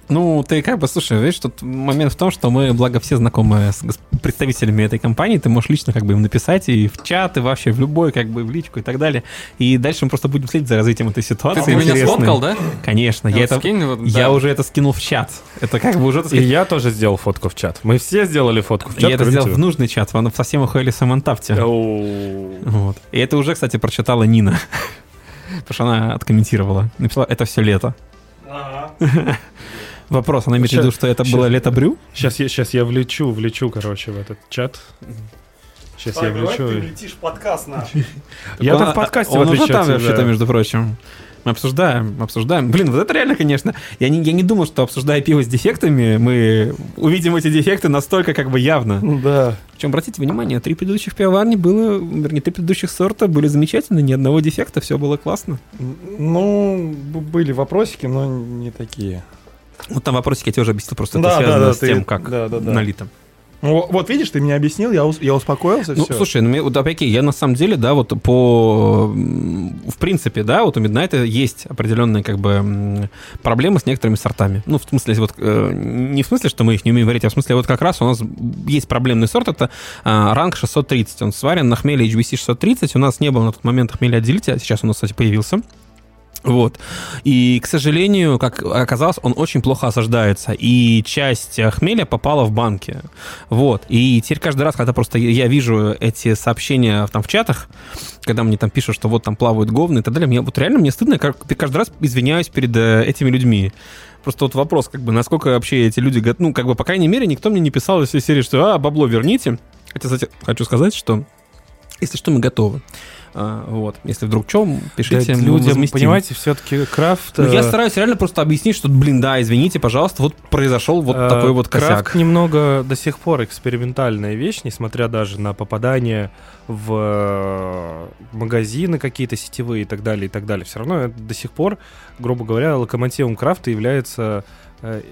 B: Ну, ты как бы, слушай, видишь, тут момент в том, что мы, благо, все знакомы с представителями этой компании, ты можешь лично как бы им написать и в чат, и вообще в любой, как бы, в личку и так далее. И дальше мы просто будем следить за развитием этой ситуации.
C: Ты, ты меня сфоткал, да?
B: Конечно. Я, это, скинь, вот, я да. уже это скинул в чат. Это как бы уже...
A: Так сказать... И я тоже сделал фотку в чат. Мы все сделали фотку в чат.
B: Я это сделал в нужный чат, он совсем уходили Самонтапте. Вот. И это уже, кстати, прочитала Нина. Потому что она откомментировала. Написала, это все лето. Вопрос, она имеет в виду, что это было лето брю?
A: Сейчас я, сейчас я влечу, влечу, короче, в этот чат. Сейчас я влечу. Ты
D: летишь подкаст на.
A: Я там в подкасте
B: Он уже там вообще-то, между прочим. Мы обсуждаем, обсуждаем. Блин, вот это реально, конечно. Я не, я не думал, что обсуждая пиво с дефектами, мы увидим эти дефекты настолько как бы явно.
A: Ну да.
B: Причем, обратите внимание, три предыдущих пивоварни было, вернее, три предыдущих сорта были замечательны, ни одного дефекта, все было классно.
A: Ну, были вопросики, но не такие.
B: Вот там вопросики я тебе уже объяснил, просто да, это связано да, да, с тем, ты... как
A: да, да, да.
B: налито.
A: Ну, вот видишь, ты мне объяснил, я, я успокоился,
B: ну,
A: все.
B: слушай, ну, вот, опять-таки, я на самом деле, да, вот по... В принципе, да, вот у Midnight есть определенные, как бы, проблемы с некоторыми сортами. Ну, в смысле, вот, э, не в смысле, что мы их не умеем варить, а в смысле, вот как раз у нас есть проблемный сорт, это э, ранг 630. Он сварен на хмеле HBC 630. У нас не было на тот момент хмеля отделителя, а сейчас у нас, кстати, появился. Вот. И, к сожалению, как оказалось, он очень плохо осаждается. И часть хмеля попала в банки. Вот. И теперь каждый раз, когда просто я вижу эти сообщения там в чатах, когда мне там пишут, что вот там плавают говны и так далее, мне вот реально мне стыдно, как каждый раз извиняюсь перед э, этими людьми. Просто вот вопрос, как бы, насколько вообще эти люди, ну, как бы, по крайней мере, никто мне не писал из серии, что, а, бабло верните. Хотя, кстати, хочу сказать, что, если что, мы готовы. А, вот. Если вдруг что, пишите.
A: Да, людям, возместим. понимаете, все-таки крафт...
B: Ну, я э, стараюсь реально просто объяснить, что, блин, да, извините, пожалуйста, вот произошел вот а, такой вот косяк.
A: Крафт немного до сих пор экспериментальная вещь, несмотря даже на попадание в э, магазины какие-то сетевые и так далее, и так далее. Все равно до сих пор, грубо говоря, локомотивом крафта является Э,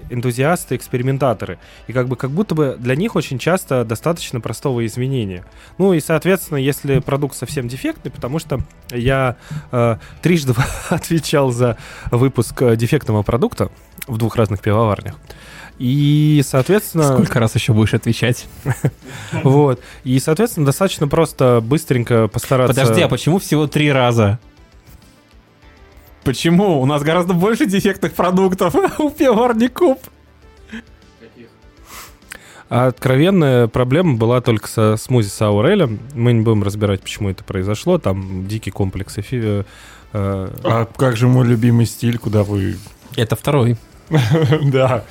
A: энтузиасты, экспериментаторы. И как бы как будто бы для них очень часто достаточно простого изменения. Ну и, соответственно, если продукт совсем дефектный, потому что я э, трижды отвечал за выпуск э, дефектного продукта в двух разных пивоварнях. И, соответственно...
B: Сколько раз еще будешь отвечать?
A: Вот. И, соответственно, достаточно просто быстренько постараться...
B: Подожди, а почему всего три раза? Почему? У нас гораздо больше дефектных продуктов у пивоварни Куб.
A: А откровенная проблема была только со смузи с аурелем. Мы не будем разбирать, почему это произошло. Там дикий комплекс эфи... Э,
D: э, а как же мой любимый стиль, куда вы...
B: Это второй.
A: Да.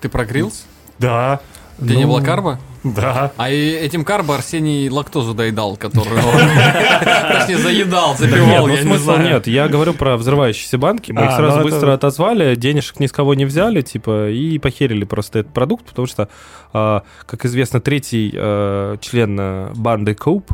C: Ты прогрелся?
A: Да.
C: Где ну... не было карба?
A: Да.
C: А этим карбо Арсений лактозу доедал, которую точнее заедал, запивал,
A: я не знаю. Нет, я говорю про взрывающиеся банки. Мы их а, сразу ну быстро отозвали, денежек ни с кого не взяли, типа, и похерили просто этот продукт, потому что, а, как известно, третий а, член банды Коуп,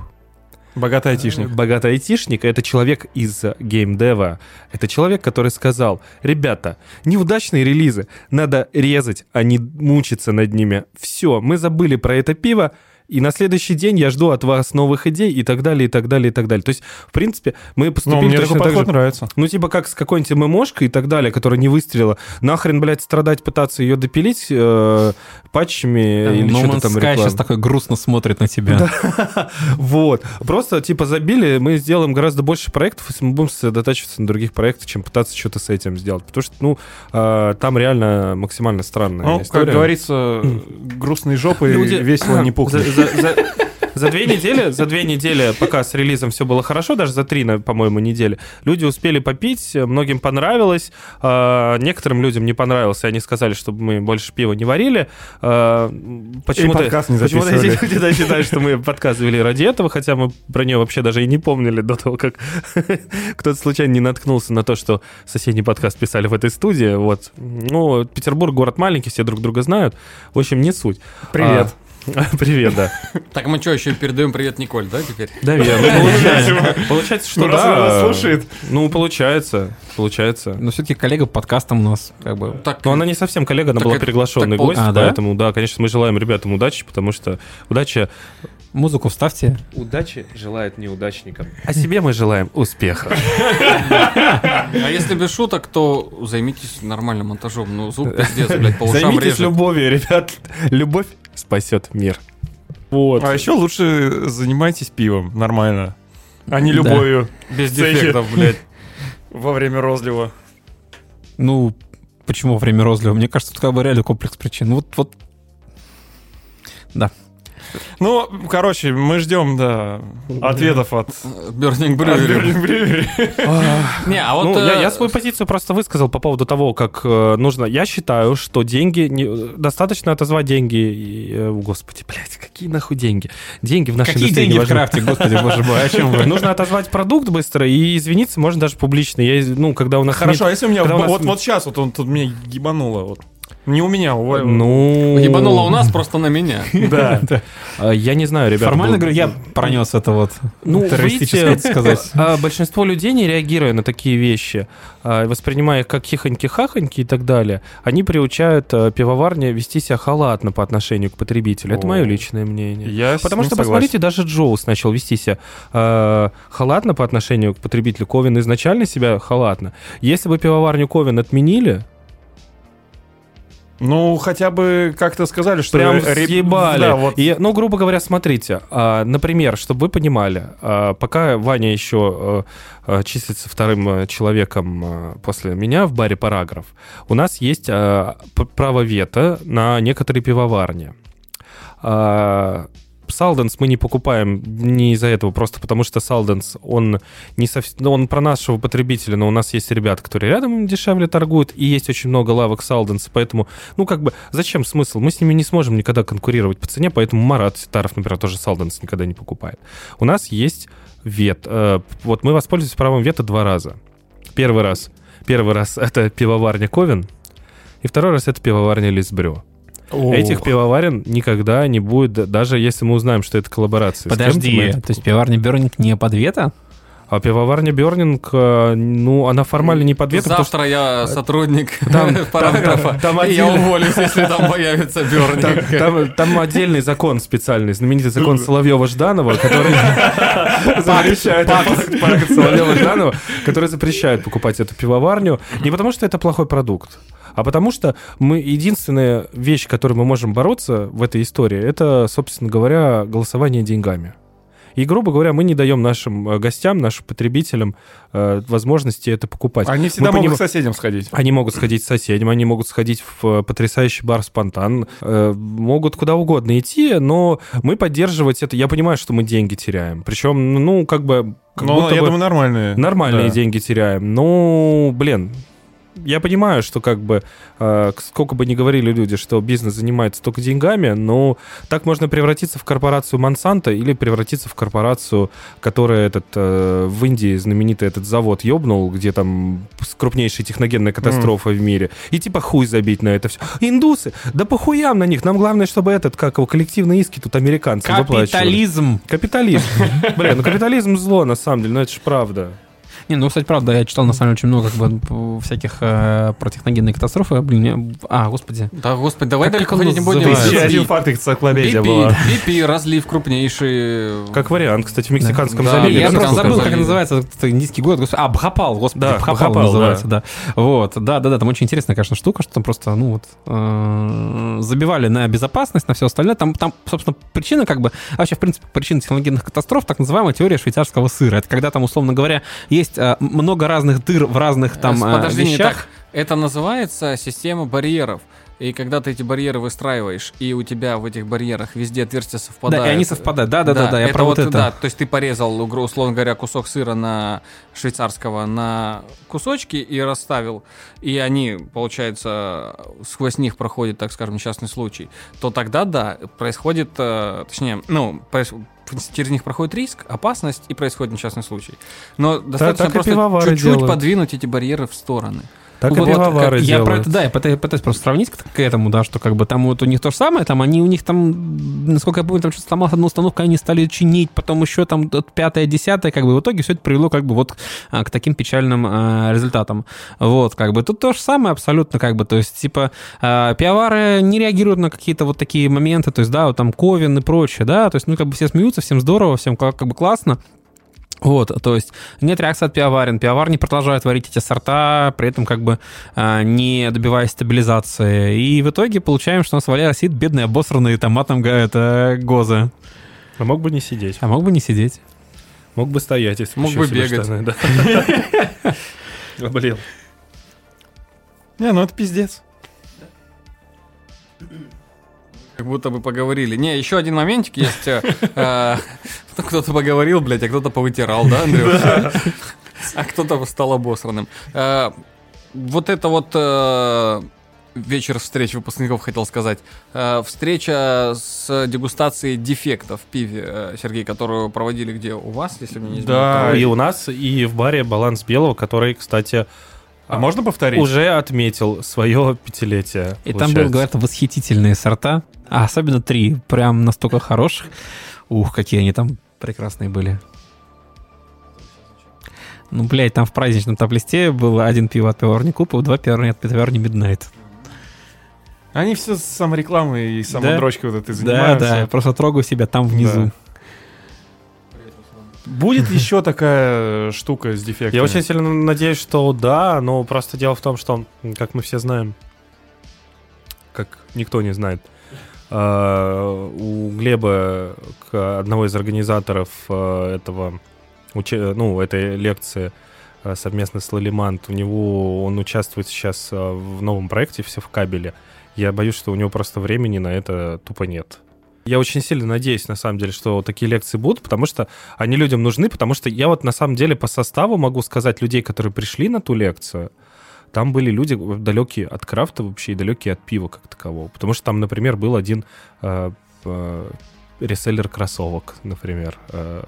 D: Богатый айтишник.
A: Богатый айтишник — это человек из геймдева. Это человек, который сказал, ребята, неудачные релизы надо резать, а не мучиться над ними. Все, мы забыли про это пиво, и на следующий день я жду от вас новых идей и так далее, и так далее, и так далее. То есть, в принпе, мы поступили
D: ну, мне точно такой так же. нравится.
A: Ну, типа как с какой-нибудь ММОшкой и так далее, которая не выстрелила. Нахрен, блядь, страдать, пытаться ее допилить э, патчами да, или что-то там
B: Sky сейчас такой грустно смотрит на тебя.
A: Вот. Просто, типа, забили, мы сделаем гораздо больше проектов, если мы будем сосредотачиваться на других проектах, чем пытаться что-то с этим сделать. Потому что, ну, э, там реально максимально странная ну,
D: история. как говорится, грустные жопы весело не пухнут
A: за, за две недели, за две недели, пока с релизом все было хорошо, даже за три, по-моему, недели, люди успели попить, многим понравилось, э, некоторым людям не понравилось, и они сказали, чтобы мы больше пива не варили. Э, почему-то, почему-то эти люди да, считают, что мы подкаст вели ради этого, хотя мы про нее вообще даже и не помнили до того, как кто-то случайно не наткнулся на то, что соседний подкаст писали в этой студии. Вот. Ну, Петербург город маленький, все друг друга знают. В общем, не суть.
D: Привет. А,
A: Привет, да.
C: Так мы что, еще передаем привет Николь, да, теперь?
A: Да, верно. Получается, что
D: Ну,
A: да.
D: слушает.
A: Ну, получается, получается.
B: Но все-таки коллега по подкастам у нас как бы...
C: Так,
A: Но она не совсем коллега, она была приглашенный гость,
B: А,
A: поэтому, да, конечно, мы желаем ребятам удачи, потому что удача...
B: Музыку вставьте.
A: Удачи желает неудачникам. А себе мы желаем успеха.
C: а если без шуток, то займитесь нормальным монтажом. Ну, звук пиздец, блядь, по ушам
A: Займитесь любовью, ребят. Любовь спасет мир. Вот.
D: А еще лучше занимайтесь пивом, нормально. А не
B: Да.
D: любовью
C: Без
D: Цехи.
C: дефектов, блядь.
D: во время розлива.
B: Ну, почему во время розлива? Мне кажется, тут как бы реально комплекс причин. Вот, вот
D: Ну, короче, мы ждем, да, ответов от...
C: Burning Brewery.
D: Burning Brewery.
C: Не, а вот...
A: Ну, я,
C: э,
A: я свою позицию просто высказал по поводу того, как э, нужно. Я считаю, что деньги не- достаточно отозвать деньги. И, э, господи, блядь, какие нахуй деньги? Деньги в нашей
B: какие
A: индустрии
B: деньги
A: не
B: в крафте, господи, боже мой, о чем вы?
A: Нужно отозвать продукт быстро и извиниться, можно даже публично. Я, ну, когда у нас
D: Хорошо, а если у меня...
A: когда у нас-
D: Вот, вот сейчас, вот он тут меня ебануло. Вот. Не у меня, у.
A: Ну,
C: Ебануло у нас просто на меня.
D: Да.
A: э, я не знаю, ребята.
B: Формально говорю, я пронес это вот
A: Ну,
B: террористическое, сказать.
A: а, большинство людей, не реагируя на такие вещи, а, воспринимая их как хихоньки-хахоньки и так далее, они приучают а, пивоварни вести себя халатно по отношению к потребителю. Это мое личное мнение. Потому что, посмотрите, даже Джоус начал вести себя халатно по отношению к потребителю. Ковен изначально себя халатно. Если бы пивоварню Ковен отменили,
D: Ну, хотя бы как-то сказали, что...
A: прям
D: ре-
A: съебали.
D: Да, вот.
A: И, ну, грубо говоря, смотрите, а, например, чтобы вы понимали, а, пока Ваня еще э, э, числится вторым э, человеком э, после меня в баре «Параграф», у нас есть п- право вето на некоторые пивоварни. А, Салденс мы не покупаем не из-за этого, просто потому что Салденс, он не совсем, ну, он про нашего потребителя, но у нас есть ребята, которые рядом дешевле торгуют, и есть очень много лавок Салденс, поэтому, ну, как бы, зачем смысл? Мы с ними не сможем никогда конкурировать по цене, поэтому Марат Ситаров, например, тоже Салденс никогда не покупает. У нас есть вет. э, Вот мы воспользовались правом вета два раза. Первый раз. Первый раз это пивоварня Ковен, и второй раз это пивоварня Лисбрё. Этих пивоварен никогда не будет, да- даже если мы узнаем, что это коллаборация.
B: Подожди,
A: мы это-
B: то есть пивоварня Бернинг не под вето?
A: А пивоварня Бернинг, э, ну, она формально не под ветом, потому что
C: Завтра я сотрудник
A: Там-
C: параграфа,
A: там
C: и я уволюсь, если там появится
A: там,
C: Бернинг.
A: там- там отдельный закон специальный, знаменитый закон Соловьева-Жданова, который запрещает Соловьева-Жданова, который запрещает покупать эту пивоварню. Не потому, что это плохой продукт, а потому что мы единственная вещь, которой мы можем бороться в этой истории, это, собственно говоря, голосование деньгами. И, грубо говоря, мы не даем нашим э, гостям, нашим потребителям э, возможности это покупать.
D: Они всегда
A: Мы
D: могут
A: поним-
D: к соседям сходить.
A: Они могут сходить к соседям, они могут сходить в э, потрясающий бар «Спонтан», э, могут куда угодно идти, но мы поддерживать это... Я понимаю, что мы деньги теряем. Причем, ну, как бы... как
D: Но я
A: бы
D: думаю, нормальные.
A: нормальные
D: Да.
A: деньги теряем. Ну, блин, я понимаю, что как бы, э, сколько бы ни говорили люди, что бизнес занимается только деньгами, но так можно превратиться в корпорацию Монсанто или превратиться в корпорацию, которая этот, э, в Индии знаменитый этот завод ёбнул, где там крупнейшая техногенная катастрофа в мире. И типа хуй забить на это все. Индусы, да похуям на них. Нам главное, чтобы этот, как его, коллективные иски тут американцам выплачивали.
B: Капитализм.
A: Капитализм. Блин, ну капитализм зло, на самом деле, но это же правда.
B: Не, ну, кстати, правда, я читал, на самом деле, очень много как бы всяких э, про техногенные катастрофы. Блин, мне- а, господи.
C: Да, господи, давай
B: Как
C: далеко ходить не будем.
D: один факт энциклопедия была.
C: BP, разлив крупнейший.
A: Как вариант, кстати, в Мексиканском
C: Да,
A: заливе.
C: я
B: Я просто забыл,
C: я
B: как называется этот индийский город. Господи, А, Бхапал, господи,
A: Да,
B: Бхапал,
A: Бхапал,
B: называется, да. Вот, да, да, да, там очень интересная, конечно, штука, что там просто, ну вот, э, забивали на безопасность, на все остальное. Там, там, собственно, причина как бы, а вообще, в принципе, причина техногенных катастроф, так называемая теория швейцарского сыра. Это когда там, условно говоря, есть э, много разных дыр в разных там э,
C: Подожди, не
B: вещах.
C: так. Это называется система барьеров. И когда ты эти барьеры выстраиваешь, и у тебя в этих барьерах везде отверстия совпадают.
B: Да, и они совпадают. Да, да, да, да, я
C: это
B: про вот это.
C: Да, то есть ты порезал, условно говоря, кусок сыра на швейцарского на кусочки и расставил, и они, получается, сквозь них проходит, так скажем, несчастный случай, то тогда, да, происходит, э, точнее, ну, через них проходит риск, опасность и происходит несчастный случай. Но достаточно
A: и
C: просто чуть-чуть
A: делают.
C: подвинуть эти барьеры в стороны.
A: Так вот, и пивовары
B: Я про это, да, я пытаюсь просто сравнить к, этому, да, что как бы там вот у них то же самое, там они у них там, насколько я помню, там что-то сломалась одна установка, они стали чинить, потом еще там пятое, десятое, как бы в итоге все это привело как бы вот а, к таким печальным а, результатам. Вот, как бы тут то же самое абсолютно, как бы, то есть, типа, а, пиавары не реагируют на какие-то вот такие моменты, то есть, да, вот там Ковен и прочее, да, то есть, ну, как бы все смеются, всем здорово, всем как, как бы классно, вот, то есть нет реакции от пиаварин. Пиавар не продолжает варить эти сорта, при этом как бы а, не добиваясь стабилизации. И в итоге получаем, что у нас Валера сидит бедный, обосранный томатом это гозы.
A: А мог бы не сидеть.
B: А мог бы не сидеть.
A: Мог бы стоять, если
C: Мог бы бегать. Штаны, да.
A: Блин.
D: Не, ну это пиздец.
C: Как будто бы поговорили. Не, еще один моментик есть. Э, э, кто-то поговорил, блядь, а кто-то повытирал, да, Андрюш? А кто-то стал обосранным. Э, вот это вот вечер встреч выпускников, хотел сказать. Встреча с дегустацией дефектов в пиве, Сергей, которую проводили где? У вас, если мне не
A: изменяет? Да, и у нас, и в баре «Баланс белого», который, кстати,
D: а можно повторить?
A: Уже отметил свое пятилетие.
B: И получается. там был, говорят, восхитительные сорта. А особенно три. Прям настолько хороших. Ух, какие они там прекрасные были. Ну, блядь, там в праздничном топ-листе был один пиво от пивоварни Купов, два пивоварни от пивоварни Миднайт.
D: Они все с саморекламой и самодрочкой да? вот этой занимаются.
B: Да, да, просто трогаю себя там внизу. Да.
D: Будет еще такая штука с дефектами?
A: Я очень сильно надеюсь, что да, но просто дело в том, что, как мы все знаем, как никто не знает, а, у Глеба, одного из организаторов а, этого, ну, этой лекции совместно с Лалимант, у него, он участвует сейчас в новом проекте «Все в кабеле». Я боюсь, что у него просто времени на это тупо нет. Я очень сильно надеюсь, на самом деле, что такие лекции будут, потому что они людям нужны, потому что я вот на самом деле по составу могу сказать людей, которые пришли на ту лекцию, там были люди далекие от крафта вообще и далекие от пива как такового. Потому что там, например, был один э, э, реселлер кроссовок, например. Э,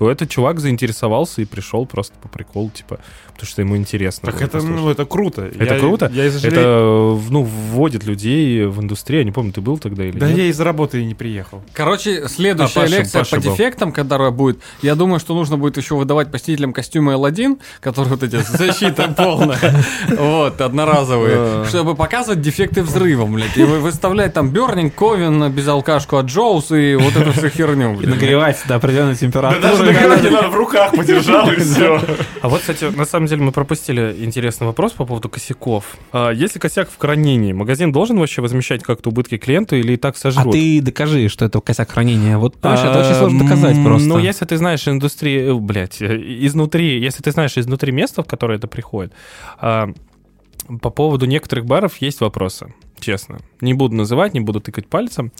A: и этот чувак заинтересовался и пришел просто по приколу, типа, потому что ему интересно.
D: Так это, ну, это круто.
A: Это я, круто? Я, я это, ну, вводит людей в индустрию. Я не помню, ты был тогда или
D: да
A: нет?
D: я из работы и не приехал.
C: Короче, следующая а, Паша, лекция Паша по был. дефектам, которая будет, я думаю, что нужно будет еще выдавать посетителям костюмы L1, которые вот эти защита полная, вот, одноразовые, чтобы показывать дефекты взрывом, блядь, и выставлять там Бернинг, Ковен, безалкашку от Джоус и вот эту всю херню,
B: блядь. Нагревать до определенной температуры
D: надо, в руках подержал и все.
A: А вот, кстати, на самом деле мы пропустили интересный вопрос по поводу косяков. А если косяк в хранении, магазин должен вообще возмещать как-то убытки клиенту или и так сожрут?
B: А ты докажи, что это косяк хранения. Вот, понимаешь, это очень сложно доказать просто.
A: Ну, если ты знаешь индустрии, э, блядь, э, изнутри, если ты знаешь изнутри места, в которое это приходит, а, по поводу некоторых баров есть вопросы честно. Не буду называть, не буду тыкать пальцем.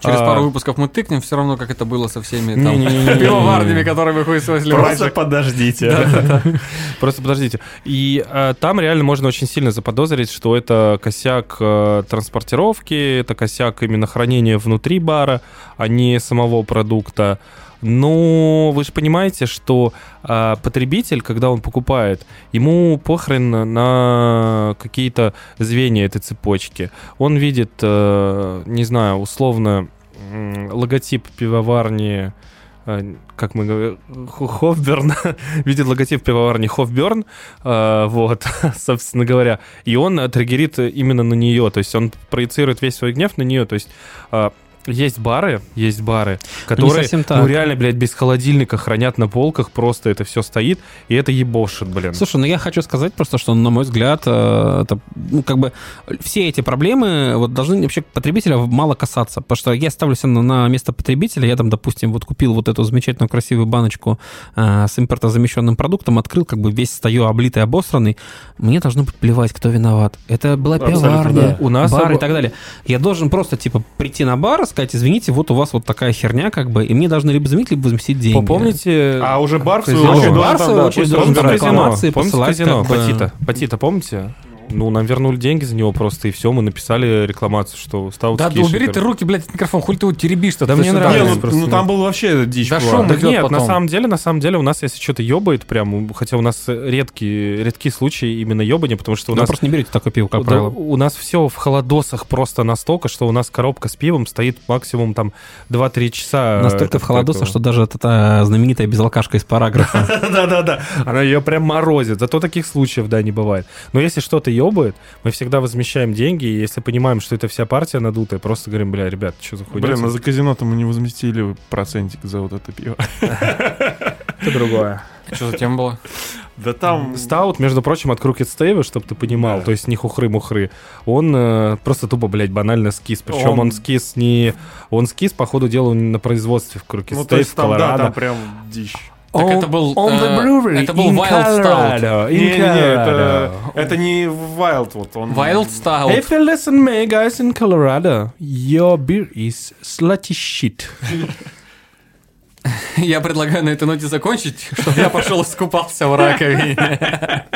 C: Через а... пару выпусков мы тыкнем, все равно, как это было со всеми там пивоварнями, которые вы
A: Просто подождите. Просто подождите. И а, там реально можно очень сильно заподозрить, что это косяк а, транспортировки, это косяк именно хранения внутри бара, а не самого продукта. Но вы же понимаете, что э, потребитель, когда он покупает, ему похрен на какие-то звенья этой цепочки. Он видит, э, не знаю, условно э, логотип пивоварни э, как мы говорим, Хофберн, видит логотип пивоварни Хофберн, э, вот, собственно говоря, и он триггерит именно на нее, то есть он проецирует весь свой гнев на нее, то есть э, есть бары, есть бары, которые, ну, реально, блядь, без холодильника хранят на полках, просто это все стоит, и это ебошит, блин.
B: Слушай, ну я хочу сказать просто, что, на мой взгляд, э, это, ну, как бы, все эти проблемы вот должны вообще потребителя мало касаться, потому что я ставлю себя на, на место потребителя, я там, допустим, вот купил вот эту замечательную красивую баночку э, с импортозамещенным продуктом, открыл, как бы весь стою облитый, обосранный, мне должно быть плевать, кто виноват. Это была пивоварня, да. у нас бар об... и так далее. Я должен просто, типа, прийти на бар, сказать, извините, вот у вас вот такая херня, как бы, и мне должны либо заменить, либо возместить деньги.
A: Помните...
D: А уже бар в свою очередь
A: свою очередь, должен рекламации
B: Помните казино?
A: Патита? Патита, помните? Ну, нам вернули деньги за него просто, и все, мы написали рекламацию, что стаут
C: Да, да убери ты руки, блядь, от микрофон, хуй ты его теребишь-то.
A: Да мне
D: Не,
A: нравится.
D: ну,
A: просто,
D: ну, там был вообще дичь
C: Да
D: была.
C: шум
A: Так
C: идет
A: нет, на
C: потом.
A: самом деле, на самом деле у нас, если что-то ёбает прям, хотя у нас редкие, редкие случаи именно ёбания, потому что у
B: Вы
A: нас...
B: просто не берете такое пиво, как
A: Да,
B: правило.
A: у нас все в холодосах просто настолько, что у нас коробка с пивом стоит максимум там 2-3 часа.
B: Настолько в холодоса,
A: этого.
B: что даже эта знаменитая безалкашка из параграфа.
A: Да-да-да, она ее прям морозит. Зато таких случаев, да, не бывает. Но если что-то ёбает, мы всегда возмещаем деньги, и если понимаем, что это вся партия надутая, просто говорим, бля, ребят, что за хуйня?
D: Блин, ну за казино-то мы не возместили процентик за вот это пиво.
A: это другое.
C: Что за тема была?
D: Да там...
A: Стаут, между прочим, от Crooked Stave, чтобы ты понимал,
D: Да.
A: то есть не хухры-мухры, он э, просто тупо, блядь, банально скис. Причем он,
D: Он-
A: скис не... Он скис, по ходу дела, на производстве в Crooked
D: Ну,
A: Stave,
D: то есть там, да, там прям дичь.
C: Так
A: On-
C: это был,
A: on the
C: э,
A: brewery
C: это был
A: in
C: Wild Stout.
A: Colorado, in
D: Не-не-не, это,
A: Colorado.
D: это не Wild, вот он...
C: Wild Stout.
A: If you listen me, guys, in Colorado, your beer is slutty shit.
C: Я предлагаю на этой ноте закончить, чтобы я пошел искупался в раковине.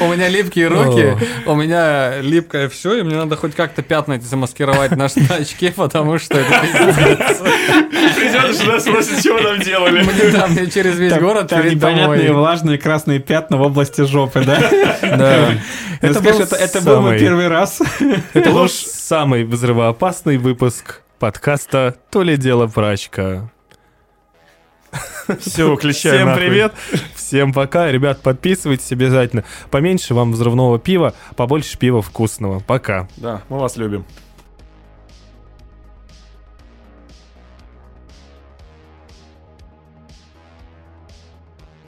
C: У меня липкие руки, у меня липкое все, и мне надо хоть как-то пятна эти замаскировать на очке, потому что это пиздец.
D: Придет сюда, спросит, что вы там делали.
C: Мне там мне через весь город
B: Там
C: перед
B: непонятные
C: домой.
B: влажные красные пятна в области жопы, да?
A: Да.
B: Это,
A: Это был
B: мой первый раз.
A: Это был самый взрывоопасный выпуск подкаста «То ли дело прачка».
D: Все, клещай
A: Всем
D: нахуй.
A: привет, всем пока. Ребят, подписывайтесь обязательно. Поменьше вам взрывного пива, побольше пива вкусного. Пока.
D: Да, мы вас любим.